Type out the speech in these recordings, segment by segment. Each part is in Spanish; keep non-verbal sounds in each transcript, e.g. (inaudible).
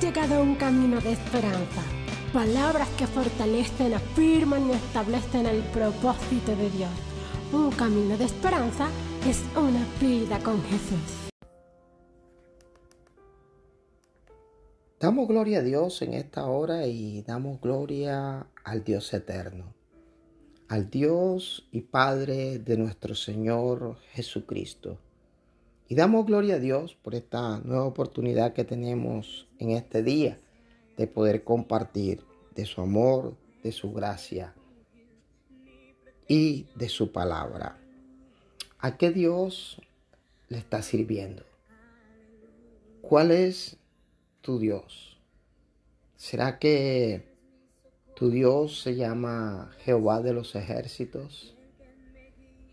Llegado a un camino de esperanza. Palabras que fortalecen, afirman y establecen el propósito de Dios. Un camino de esperanza es una vida con Jesús. Damos gloria a Dios en esta hora y damos gloria al Dios eterno, al Dios y Padre de nuestro Señor Jesucristo. Y damos gloria a Dios por esta nueva oportunidad que tenemos en este día de poder compartir de su amor, de su gracia y de su palabra. ¿A qué Dios le está sirviendo? ¿Cuál es tu Dios? ¿Será que tu Dios se llama Jehová de los ejércitos?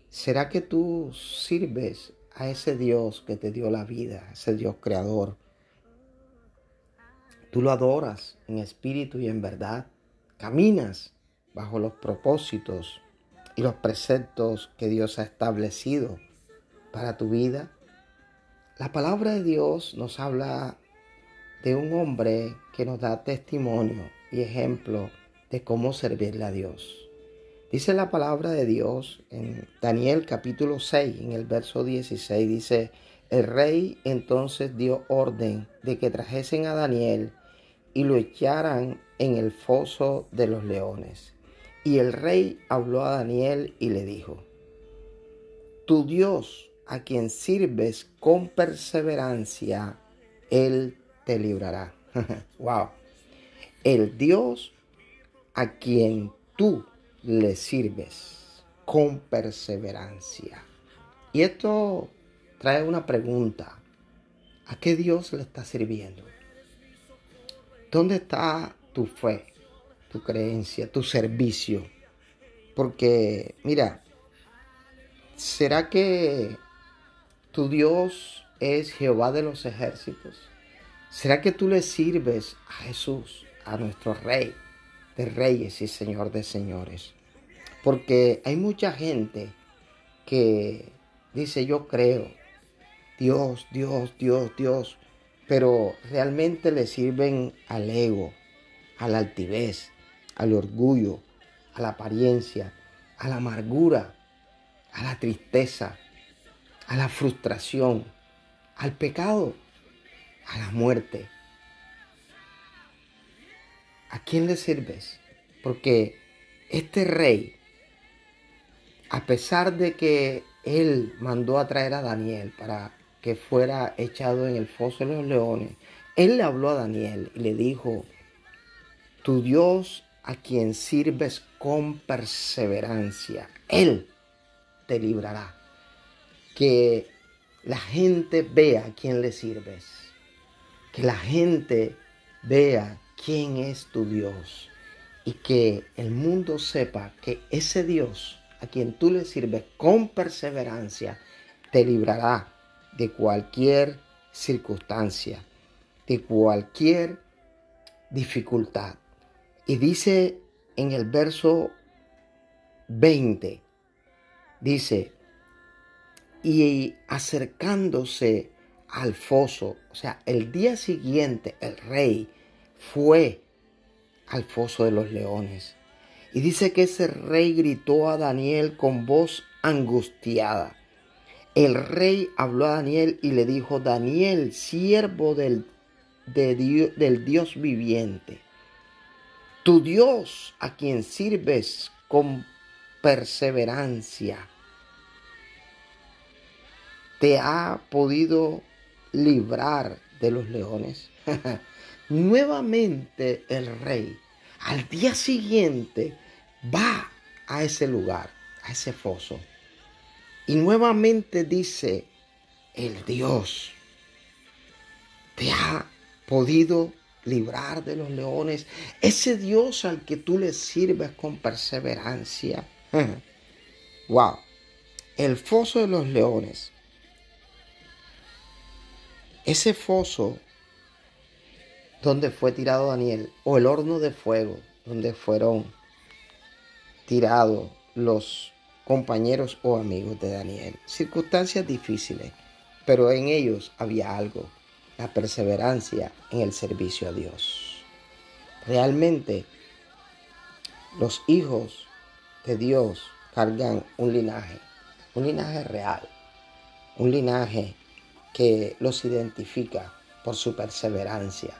¿Será que tú sirves a ese Dios que te dio la vida, ese Dios creador? Tú lo adoras en espíritu y en verdad. Caminas bajo los propósitos y los preceptos que Dios ha establecido para tu vida. La palabra de Dios nos habla de un hombre que nos da testimonio y ejemplo de cómo servirle a Dios. Dice la palabra de Dios en Daniel capítulo 6, en el verso 16, dice, el rey entonces dio orden de que trajesen a Daniel y lo echaran en el foso de los leones. Y el rey habló a Daniel y le dijo, Tu Dios a quien sirves con perseverancia, Él te librará. (laughs) wow. El Dios a quien tú le sirves con perseverancia. Y esto trae una pregunta. ¿A qué Dios le está sirviendo? ¿Dónde está tu fe, tu creencia, tu servicio? Porque, mira, ¿será que tu Dios es Jehová de los ejércitos? ¿Será que tú le sirves a Jesús, a nuestro Rey de Reyes y Señor de Señores? Porque hay mucha gente que dice yo creo, Dios, Dios, Dios, Dios, pero realmente le sirven al ego, a la altivez, al orgullo, a la apariencia, a la amargura, a la tristeza, a la frustración, al pecado, a la muerte. ¿A quién le sirves? Porque este rey, a pesar de que él mandó a traer a Daniel para que fuera echado en el foso de los leones, él le habló a Daniel y le dijo, tu Dios a quien sirves con perseverancia, Él te librará. Que la gente vea a quién le sirves. Que la gente vea quién es tu Dios. Y que el mundo sepa que ese Dios a quien tú le sirves con perseverancia te librará de cualquier circunstancia, de cualquier dificultad. Y dice en el verso 20, dice, y acercándose al foso, o sea, el día siguiente el rey fue al foso de los leones. Y dice que ese rey gritó a Daniel con voz angustiada el rey habló a Daniel y le dijo, Daniel, siervo del, Dios, del Dios viviente, tu Dios a quien sirves con perseverancia, te ha podido librar de los leones. (laughs) Nuevamente el rey al día siguiente va a ese lugar, a ese foso. Y nuevamente dice, el Dios te ha podido librar de los leones. Ese Dios al que tú le sirves con perseverancia. (laughs) wow. El foso de los leones. Ese foso donde fue tirado Daniel, o el horno de fuego donde fueron tirados los compañeros o amigos de Daniel. Circunstancias difíciles, pero en ellos había algo. la perseverancia en el servicio a Dios. Realmente los hijos de Dios cargan un linaje, un linaje real, un linaje que los identifica por su perseverancia,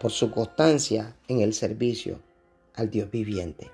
por su constancia en el servicio al Dios viviente.